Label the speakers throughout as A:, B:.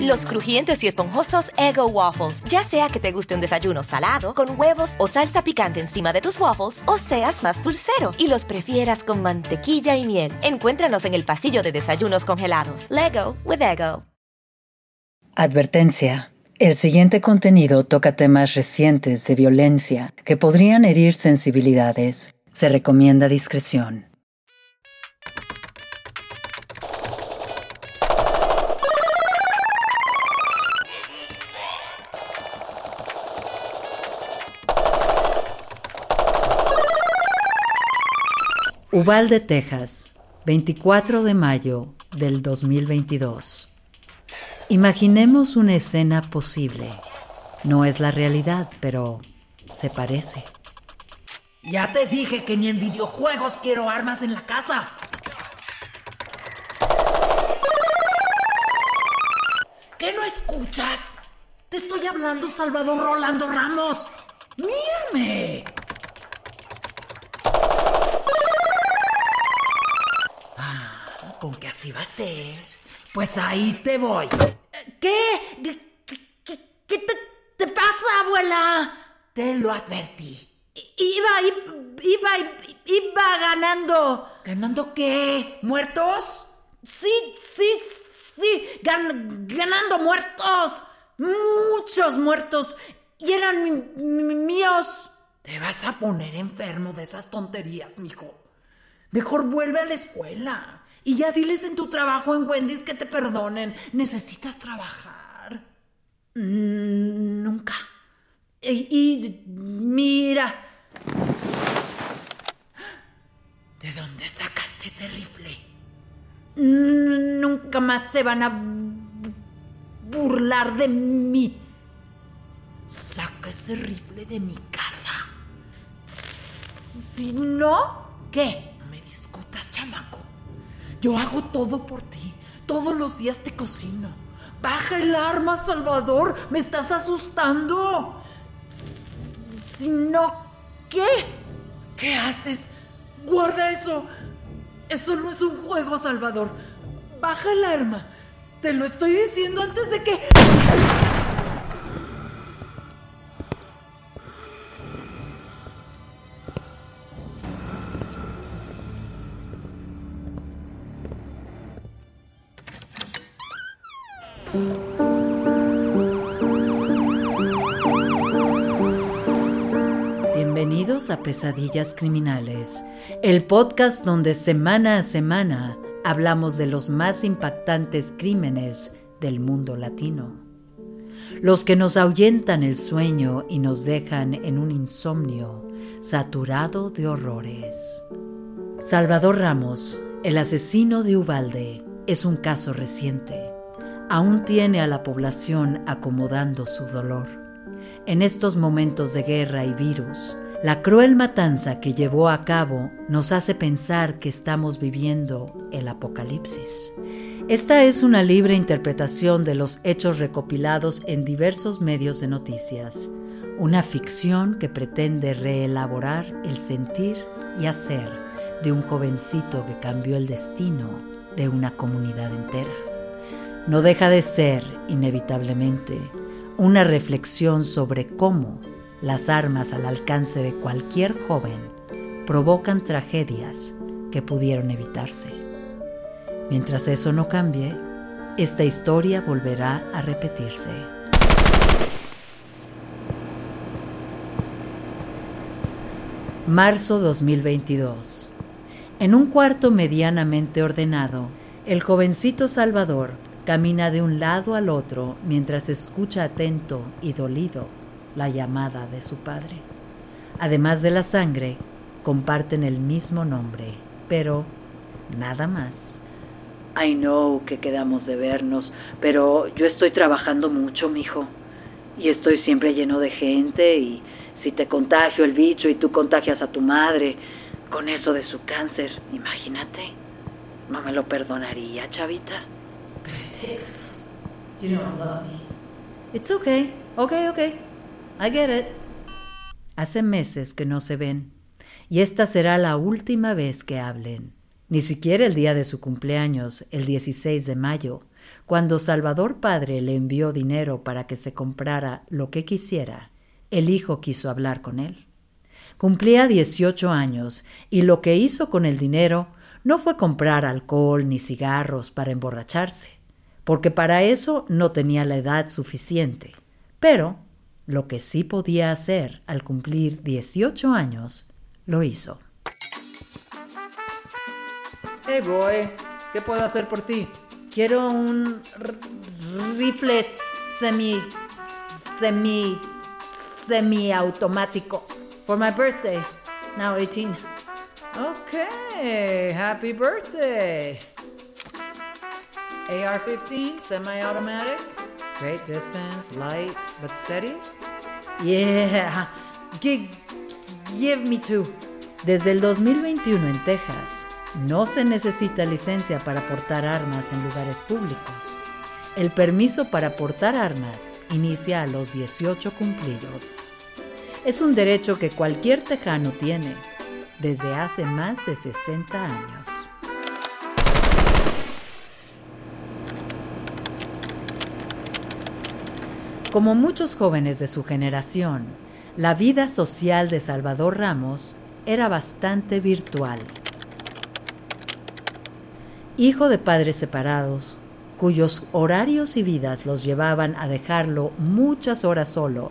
A: Los crujientes y esponjosos Ego Waffles. Ya sea que te guste un desayuno salado, con huevos o salsa picante encima de tus waffles, o seas más dulcero y los prefieras con mantequilla y miel. Encuéntranos en el pasillo de desayunos congelados. Lego with Ego.
B: Advertencia. El siguiente contenido toca temas recientes de violencia que podrían herir sensibilidades. Se recomienda discreción. Uvalde, Texas, 24 de mayo del 2022. Imaginemos una escena posible. No es la realidad, pero se parece.
C: Ya te dije que ni en videojuegos quiero armas en la casa. ¿Qué no escuchas? Te estoy hablando, Salvador Rolando Ramos. ¡Mírame! Así va a ser. Pues ahí te voy. ¿Qué? ¿Qué, qué- qué te, te pasa, abuela? Te lo advertí. Iba, iba, iba, iba ganando. ¿Ganando qué? ¿Muertos? Sí, sí, sí. gan- ganando muertos. Muchos muertos. Y eran mi- mi- míos. Te vas a poner enfermo de esas tonterías, mijo. Mejor vuelve a la escuela. Y ya diles en tu trabajo en Wendy's que te perdonen. Necesitas trabajar. Mm, Nunca. Y, mira. ¿De dónde sacaste ese rifle? Nunca más se van a bu- burlar de mí. Saca ese rifle de mi casa. Si no, ¿qué? No me discutas, chamaco. Yo hago todo por ti. Todos los días te cocino. Baja el arma, Salvador. Me estás asustando. Si no, ¿qué? ¿Qué haces? Guarda eso. Eso no es un juego, Salvador. Baja el arma. Te lo estoy diciendo antes de que...
B: A Pesadillas Criminales, el podcast donde semana a semana hablamos de los más impactantes crímenes del mundo latino. Los que nos ahuyentan el sueño y nos dejan en un insomnio saturado de horrores. Salvador Ramos, el asesino de Ubalde, es un caso reciente. Aún tiene a la población acomodando su dolor. En estos momentos de guerra y virus, la cruel matanza que llevó a cabo nos hace pensar que estamos viviendo el apocalipsis. Esta es una libre interpretación de los hechos recopilados en diversos medios de noticias, una ficción que pretende reelaborar el sentir y hacer de un jovencito que cambió el destino de una comunidad entera. No deja de ser, inevitablemente, una reflexión sobre cómo las armas al alcance de cualquier joven provocan tragedias que pudieron evitarse. Mientras eso no cambie, esta historia volverá a repetirse. Marzo 2022. En un cuarto medianamente ordenado, El jovencito Salvador camina de un lado al otro mientras escucha atento y dolido la llamada de su padre. Además de la sangre, comparten el mismo nombre, pero nada más.
D: I know que quedamos de vernos, pero yo estoy trabajando mucho, mijo. Y estoy siempre lleno de gente y si te contagio el bicho y tú contagias a tu madre con eso de su cáncer, imagínate. No me lo perdonaría, chavita.
C: Pretextos. You don't love me.
B: It's okay. Okay, okay. I get it. Hace meses que no se ven. Y esta será la última vez que hablen. Ni siquiera el día de su cumpleaños, el 16 de mayo, cuando Salvador Padre le envió dinero para que se comprara lo que quisiera, el hijo quiso hablar con él. Cumplía 18 años y lo que hizo con el dinero no fue comprar alcohol ni cigarros para emborracharse, porque para eso no tenía la edad suficiente. Pero lo que sí podía hacer al cumplir 18 años, lo hizo.
C: Hey boy, ¿qué puedo hacer por ti? Quiero un rifle semi semi semi automático for my birthday. Now 18. Okay, happy birthday. AR 15, semi automatic. Great distance, light but steady. Yeah, give, me two.
B: Desde el 2021 en Texas, no se necesita licencia para portar armas en lugares públicos. El permiso para portar armas inicia a los 18 cumplidos. Es un derecho que cualquier tejano tiene desde hace más de 60 años. Como muchos jóvenes de su generación, la vida social de Salvador Ramos era bastante virtual. Hijo de padres separados, cuyos horarios y vidas los llevaban a dejarlo muchas horas solo,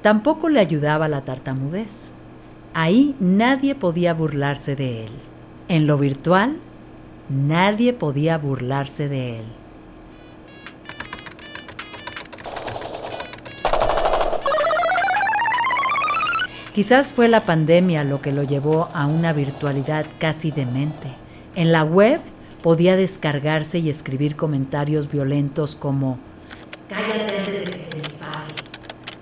B: tampoco le ayudaba la tartamudez. Ahí nadie podía burlarse de él. En lo virtual, nadie podía burlarse de él. Quizás fue la pandemia lo que lo llevó a una virtualidad casi demente. En la web podía descargarse y escribir comentarios violentos como
C: Cállate antes de que te dispare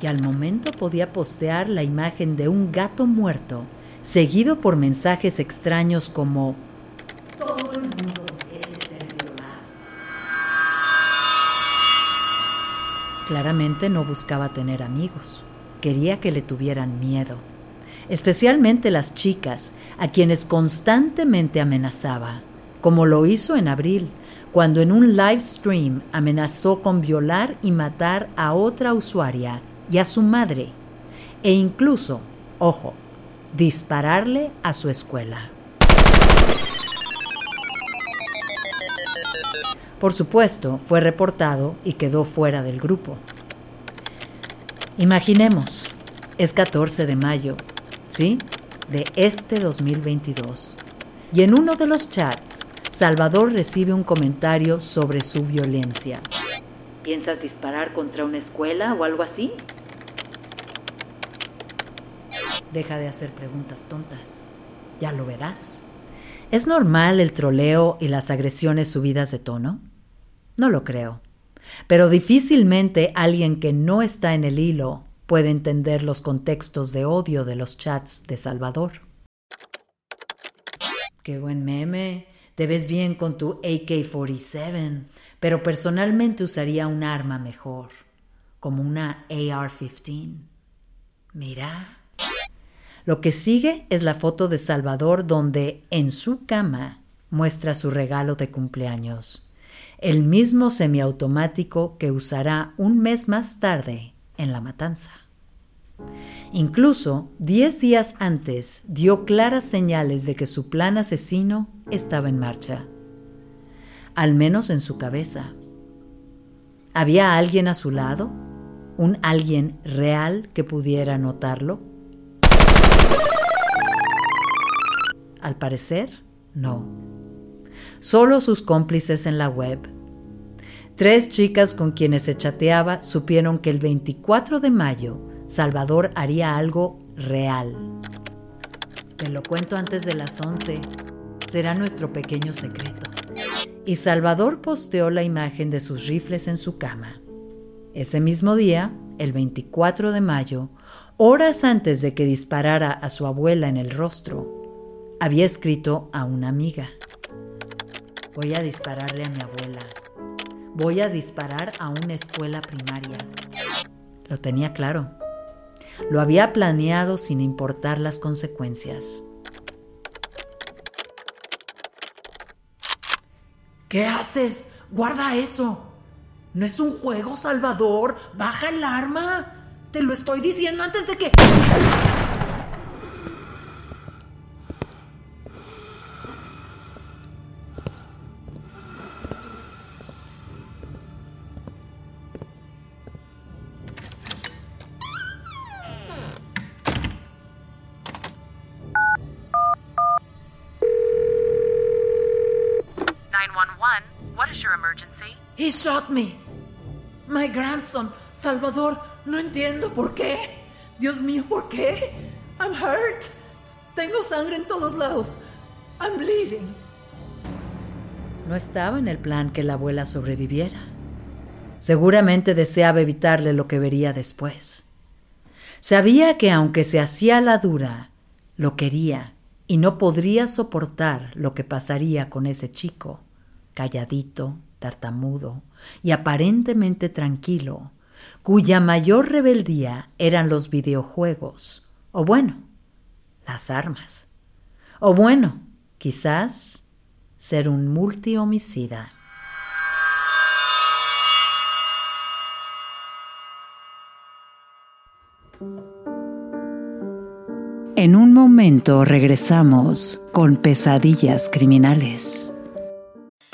B: y al momento podía postear la imagen de un gato muerto, seguido por mensajes extraños como
C: Todo el mundo merece ser violado.
B: Claramente no buscaba tener amigos, quería que le tuvieran miedo, especialmente las chicas, a quienes constantemente amenazaba, como lo hizo en abril, cuando en un live stream amenazó con violar y matar a otra usuaria y a su madre, e incluso, ojo, dispararle a su escuela. Por supuesto, fue reportado y quedó fuera del grupo. Imaginemos, es 14 de mayo, ¿sí? De este 2022. Y en uno de los chats, Salvador recibe un comentario sobre su violencia.
D: ¿Piensas disparar contra una escuela o algo así?
B: Deja de hacer preguntas tontas. Ya lo verás. ¿Es normal el troleo y las agresiones subidas de tono? No lo creo. Pero difícilmente alguien que no está en el hilo puede entender los contextos de odio de los chats de Salvador. Qué buen meme. Te ves bien con tu AK-47, pero personalmente usaría un arma mejor, como una AR-15. Mira. Lo que sigue es la foto de Salvador donde en su cama muestra su regalo de cumpleaños, el mismo semiautomático que usará un mes más tarde en la matanza. Incluso diez días antes dio claras señales de que su plan asesino estaba en marcha, al menos en su cabeza. ¿Había alguien a su lado? ¿Un alguien real que pudiera notarlo? Al parecer, no. Solo sus cómplices en la web. Tres chicas con quienes se chateaba supieron que el 24 de mayo Salvador haría algo real. Te lo cuento antes de las 11. Será nuestro pequeño secreto. Y Salvador posteó la imagen de sus rifles en su cama. Ese mismo día, el 24 de mayo, horas antes de que disparara a su abuela en el rostro, había escrito a una amiga. Voy a dispararle a mi abuela. Voy a disparar a una escuela primaria. Lo tenía claro. Lo había planeado sin importar las consecuencias.
C: ¿Qué haces? Guarda eso. No es un juego, Salvador. Baja el arma. Te lo estoy diciendo antes de que... He shot me. My grandson, Salvador, no entiendo por qué. Dios mío, ¿por qué? I'm hurt. Tengo sangre en todos lados. I'm bleeding.
B: No estaba en el plan que la abuela sobreviviera. Seguramente deseaba evitarle lo que vería después. Sabía que aunque se hacía la dura, lo quería y no podría soportar lo que pasaría con ese chico calladito, tartamudo y aparentemente tranquilo, cuya mayor rebeldía eran los videojuegos, o bueno, las armas, o bueno, quizás ser un multihomicida. En un momento regresamos con pesadillas criminales.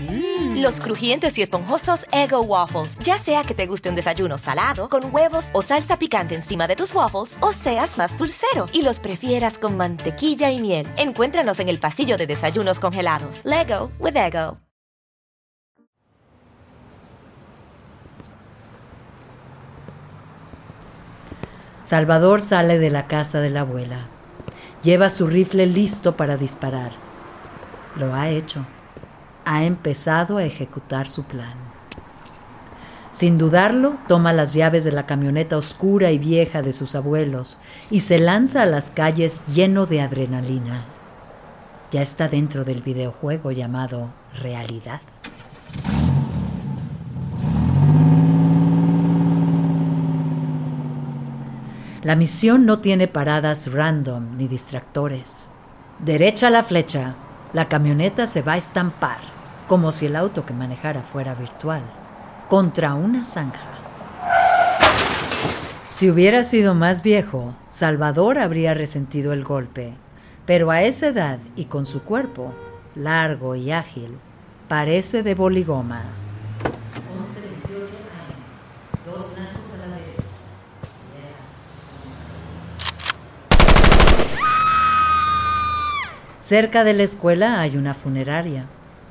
A: Mm. Los crujientes y esponjosos Ego Waffles. Ya sea que te guste un desayuno salado, con huevos o salsa picante encima de tus waffles, o seas más dulcero y los prefieras con mantequilla y miel. Encuéntranos en el pasillo de desayunos congelados. Lego with Ego.
B: Salvador sale de la casa de la abuela. Lleva su rifle listo para disparar. Lo ha hecho ha empezado a ejecutar su plan. Sin dudarlo, toma las llaves de la camioneta oscura y vieja de sus abuelos y se lanza a las calles lleno de adrenalina. Ya está dentro del videojuego llamado realidad. La misión no tiene paradas random ni distractores. Derecha la flecha, la camioneta se va a estampar como si el auto que manejara fuera virtual, contra una zanja. Si hubiera sido más viejo, Salvador habría resentido el golpe, pero a esa edad y con su cuerpo, largo y ágil, parece de boligoma. Cerca de la escuela hay una funeraria.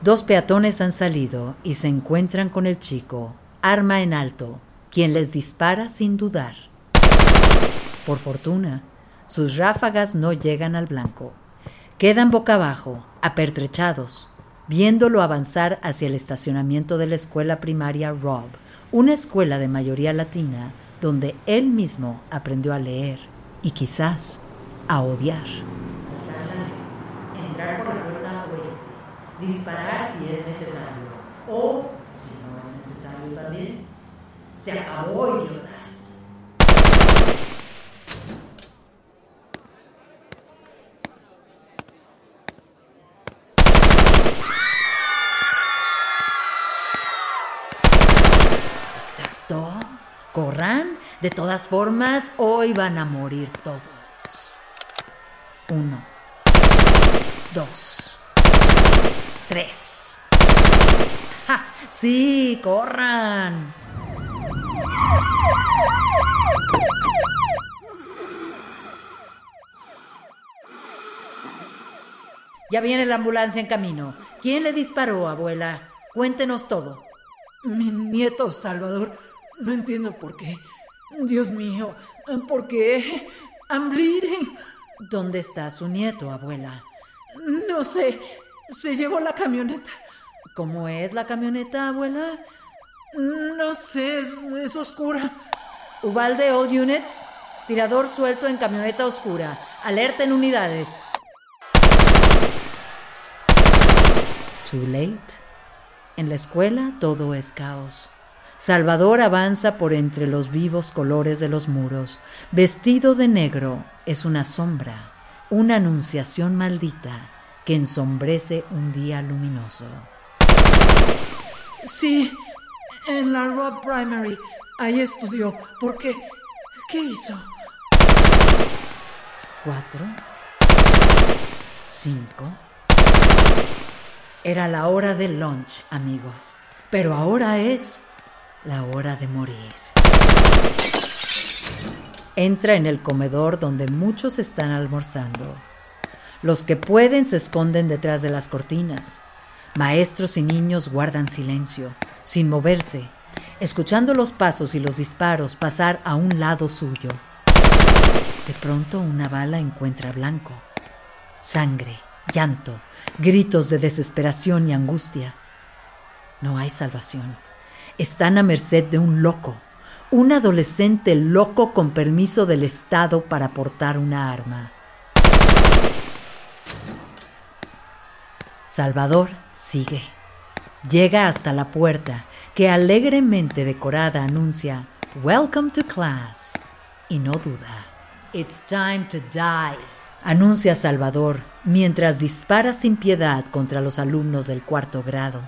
B: Dos peatones han salido y se encuentran con el chico, arma en alto, quien les dispara sin dudar. Por fortuna, sus ráfagas no llegan al blanco. Quedan boca abajo, apertrechados, viéndolo avanzar hacia el estacionamiento de la escuela primaria Rob, una escuela de mayoría latina donde él mismo aprendió a leer y quizás a odiar. Entrar por la disparar si es necesario o si no es necesario también. Se acabó, idiotas. Exacto. Corran. De todas formas, hoy van a morir todos. Uno. Dos. Tres. ¡Ja! Sí, corran. Ya viene la ambulancia en camino. ¿Quién le disparó, abuela? Cuéntenos todo.
C: Mi nieto Salvador. No entiendo por qué. Dios mío, ¿por qué? I'm bleeding.
B: ¿Dónde está su nieto, abuela?
C: No sé. Se llevó la camioneta.
B: ¿Cómo es la camioneta, abuela?
C: No sé, es, es oscura.
B: Ubalde All Units, tirador suelto en camioneta oscura. Alerta en unidades. Too late. En la escuela todo es caos. Salvador avanza por entre los vivos colores de los muros. Vestido de negro es una sombra, una anunciación maldita que ensombrece un día luminoso.
C: Sí, en la Rob Primary. Ahí estudió. ¿Por qué? ¿Qué hizo?
B: Cuatro. Cinco. Era la hora del lunch, amigos. Pero ahora es la hora de morir. Entra en el comedor donde muchos están almorzando. Los que pueden se esconden detrás de las cortinas. Maestros y niños guardan silencio, sin moverse, escuchando los pasos y los disparos pasar a un lado suyo. De pronto una bala encuentra blanco. Sangre, llanto, gritos de desesperación y angustia. No hay salvación. Están a merced de un loco, un adolescente loco con permiso del Estado para portar una arma. Salvador sigue. Llega hasta la puerta, que alegremente decorada anuncia Welcome to class. Y no duda. It's time to die. Anuncia Salvador mientras dispara sin piedad contra los alumnos del cuarto grado.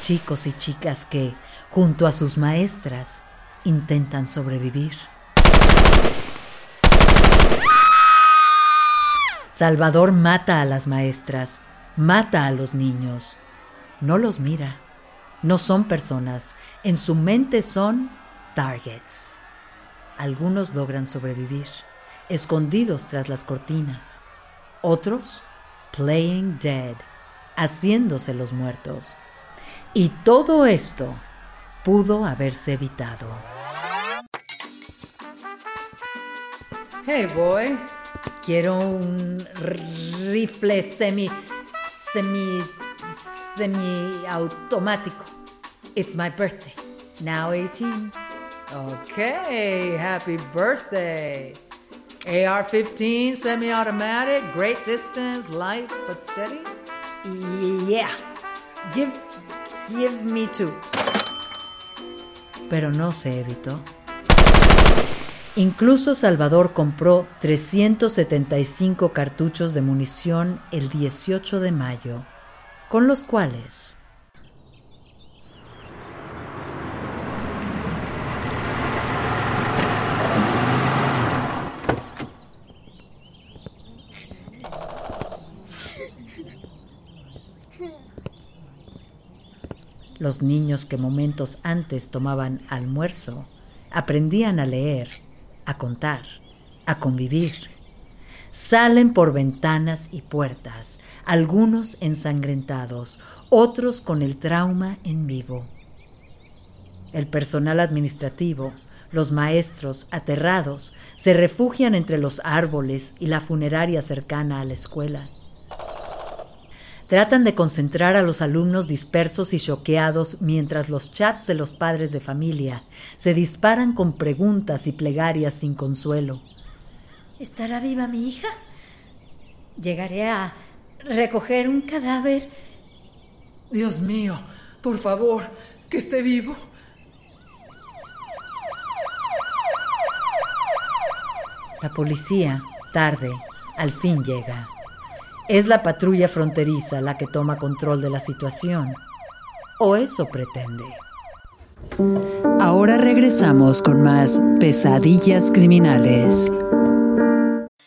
B: Chicos y chicas que, junto a sus maestras, intentan sobrevivir. Salvador mata a las maestras, mata a los niños. No los mira. No son personas. En su mente son targets. Algunos logran sobrevivir, escondidos tras las cortinas. Otros, playing dead, haciéndose los muertos. Y todo esto pudo haberse evitado. Hey boy, quiero un rifle semi semi semi automático. It's my birthday. Now 18. Okay, happy birthday. AR-15 semi-automatic, great distance, light but steady. Yeah. Give give me two. Pero no se evitó. Incluso Salvador compró 375 cartuchos de munición el 18 de mayo, con los cuales los niños que momentos antes tomaban almuerzo aprendían a leer, a contar, a convivir. Salen por ventanas y puertas, algunos ensangrentados, otros con el trauma en vivo. El personal administrativo, los maestros, aterrados, se refugian entre los árboles y la funeraria cercana a la escuela. Tratan de concentrar a los alumnos dispersos y choqueados mientras los chats de los padres de familia se disparan con preguntas y plegarias sin consuelo.
E: ¿Estará viva mi hija? Llegaré a
B: recoger un cadáver.
C: Dios mío, por favor, que esté vivo.
B: La policía, tarde, al fin llega. Es la patrulla fronteriza la que toma control de la situación. O eso pretende. Ahora regresamos con más pesadillas criminales.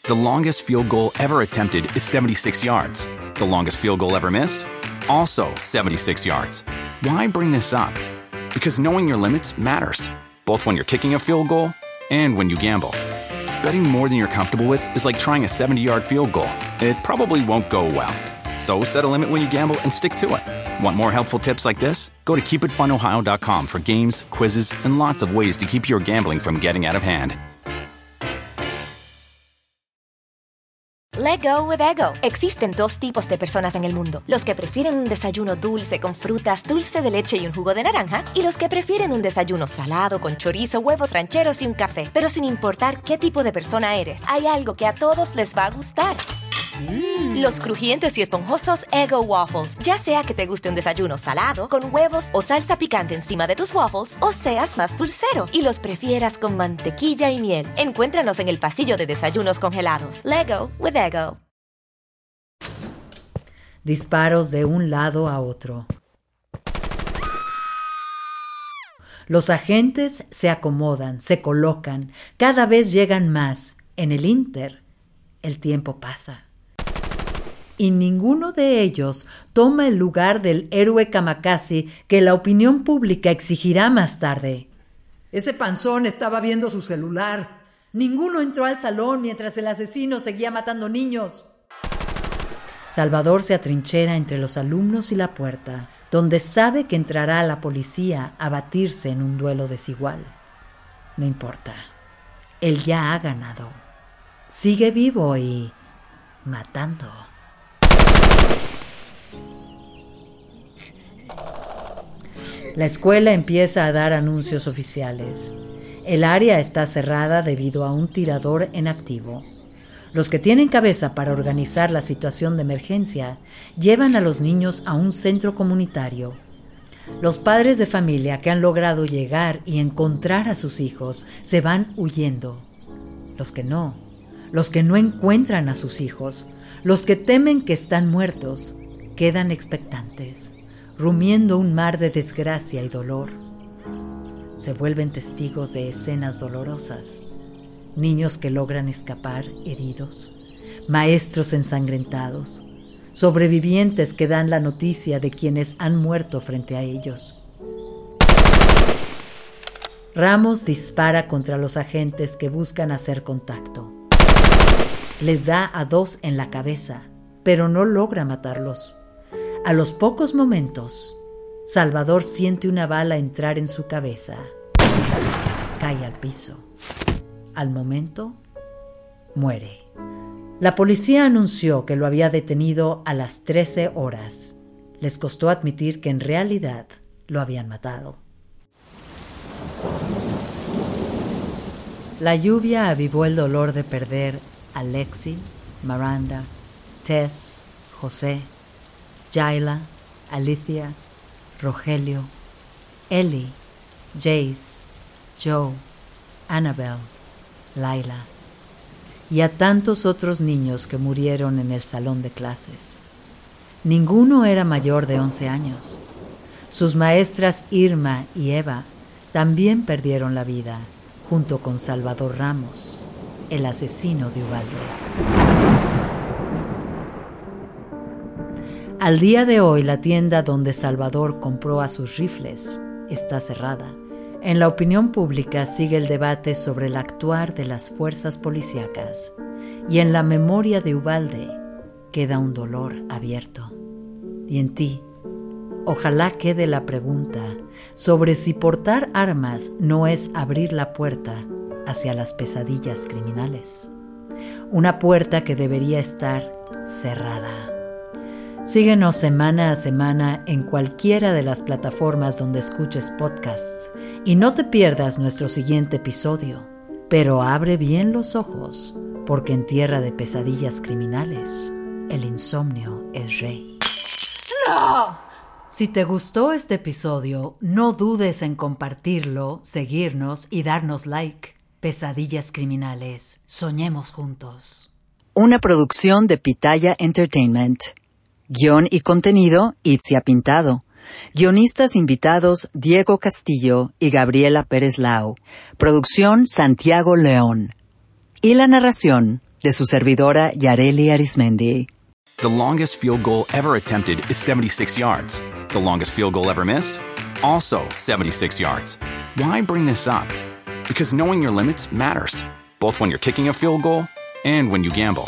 F: The longest field goal ever attempted is 76 yards. The longest field goal ever missed? Also 76 yards. Why bring this up? Because knowing your limits matters, both when you're kicking a field goal and when you gamble. Betting more than you're comfortable with is like trying a 70 yard field goal. It probably won't go well. So set a limit when you gamble and stick to it. Want more helpful tips like this? Go to keepitfunohio.com for games, quizzes, and lots of ways to keep your gambling from getting out of hand.
A: Let go with ego. Existen dos tipos de personas en el mundo: los que prefieren un desayuno dulce con frutas, dulce de leche y un jugo de naranja, y los que prefieren un desayuno salado con chorizo, huevos rancheros y un café. Pero sin importar qué tipo de persona eres, hay algo que a todos les va a gustar. Los crujientes y esponjosos Ego Waffles. Ya sea que te guste un desayuno salado, con huevos o salsa picante encima de tus waffles, o seas más dulcero y los prefieras con mantequilla y miel. Encuéntranos en el pasillo de desayunos congelados. Lego with Ego.
B: Disparos de un lado a otro. Los agentes se acomodan, se colocan, cada vez llegan más. En el Inter, el tiempo pasa y ninguno de ellos toma el lugar del héroe Kamakazi que la opinión pública exigirá más tarde.
C: Ese panzón estaba viendo su celular. Ninguno entró al salón mientras el asesino seguía matando niños.
B: Salvador se atrinchera entre los alumnos y la puerta, donde sabe que entrará la policía a batirse en un duelo desigual. No importa. Él ya ha ganado. Sigue vivo y matando. La escuela empieza a dar anuncios oficiales. El área está cerrada debido a un tirador en activo. Los que tienen cabeza para organizar la situación de emergencia llevan a los niños a un centro comunitario. Los padres de familia que han logrado llegar y encontrar a sus hijos se van huyendo. Los que no, los que no encuentran a sus hijos, los que temen que están muertos, quedan expectantes rumiendo un mar de desgracia y dolor. Se vuelven testigos de escenas dolorosas, niños que logran escapar heridos, maestros ensangrentados, sobrevivientes que dan la noticia de quienes han muerto frente a ellos. Ramos dispara contra los agentes que buscan hacer contacto. Les da a dos en la cabeza, pero no logra matarlos. A los pocos momentos, Salvador siente una bala entrar en su cabeza. Cae al piso. Al momento, muere. La policía anunció que lo había detenido a las 13 horas. Les costó admitir que en realidad lo habían matado. La lluvia avivó el dolor de perder a Lexi, Miranda, Tess, José, Jaila, Alicia, Rogelio, Ellie, Jace, Joe, Annabel, Laila y a tantos otros niños que murieron en el salón de clases. Ninguno era mayor de 11 años. Sus maestras Irma y Eva también perdieron la vida, junto con Salvador Ramos, el asesino de Ubalde. Al día de hoy la tienda donde Salvador compró a sus rifles está cerrada. En la opinión pública sigue el debate sobre el actuar de las fuerzas policíacas y en la memoria de Ubalde queda un dolor abierto. Y en ti, ojalá quede la pregunta sobre si portar armas no es abrir la puerta hacia las pesadillas criminales. Una puerta que debería estar cerrada. Síguenos semana a semana en cualquiera de las plataformas donde escuches podcasts y no te pierdas nuestro siguiente episodio. Pero abre bien los ojos, porque en tierra de pesadillas criminales el insomnio es rey. ¡No! Si te gustó este episodio, no dudes en compartirlo, seguirnos y darnos like. Pesadillas criminales. Soñemos juntos. Una producción de Pitaya Entertainment. Guión y contenido, Itzia Pintado. Guionistas invitados Diego Castillo y Gabriela Pérez Lau. Producción Santiago León. Y la narración de su servidora Yareli Arismendi.
F: The longest field goal ever attempted is 76 yards. The longest field goal ever missed? Also 76 yards. Why bring this up? Because knowing your limits matters, both when you're kicking a field goal and when you gamble.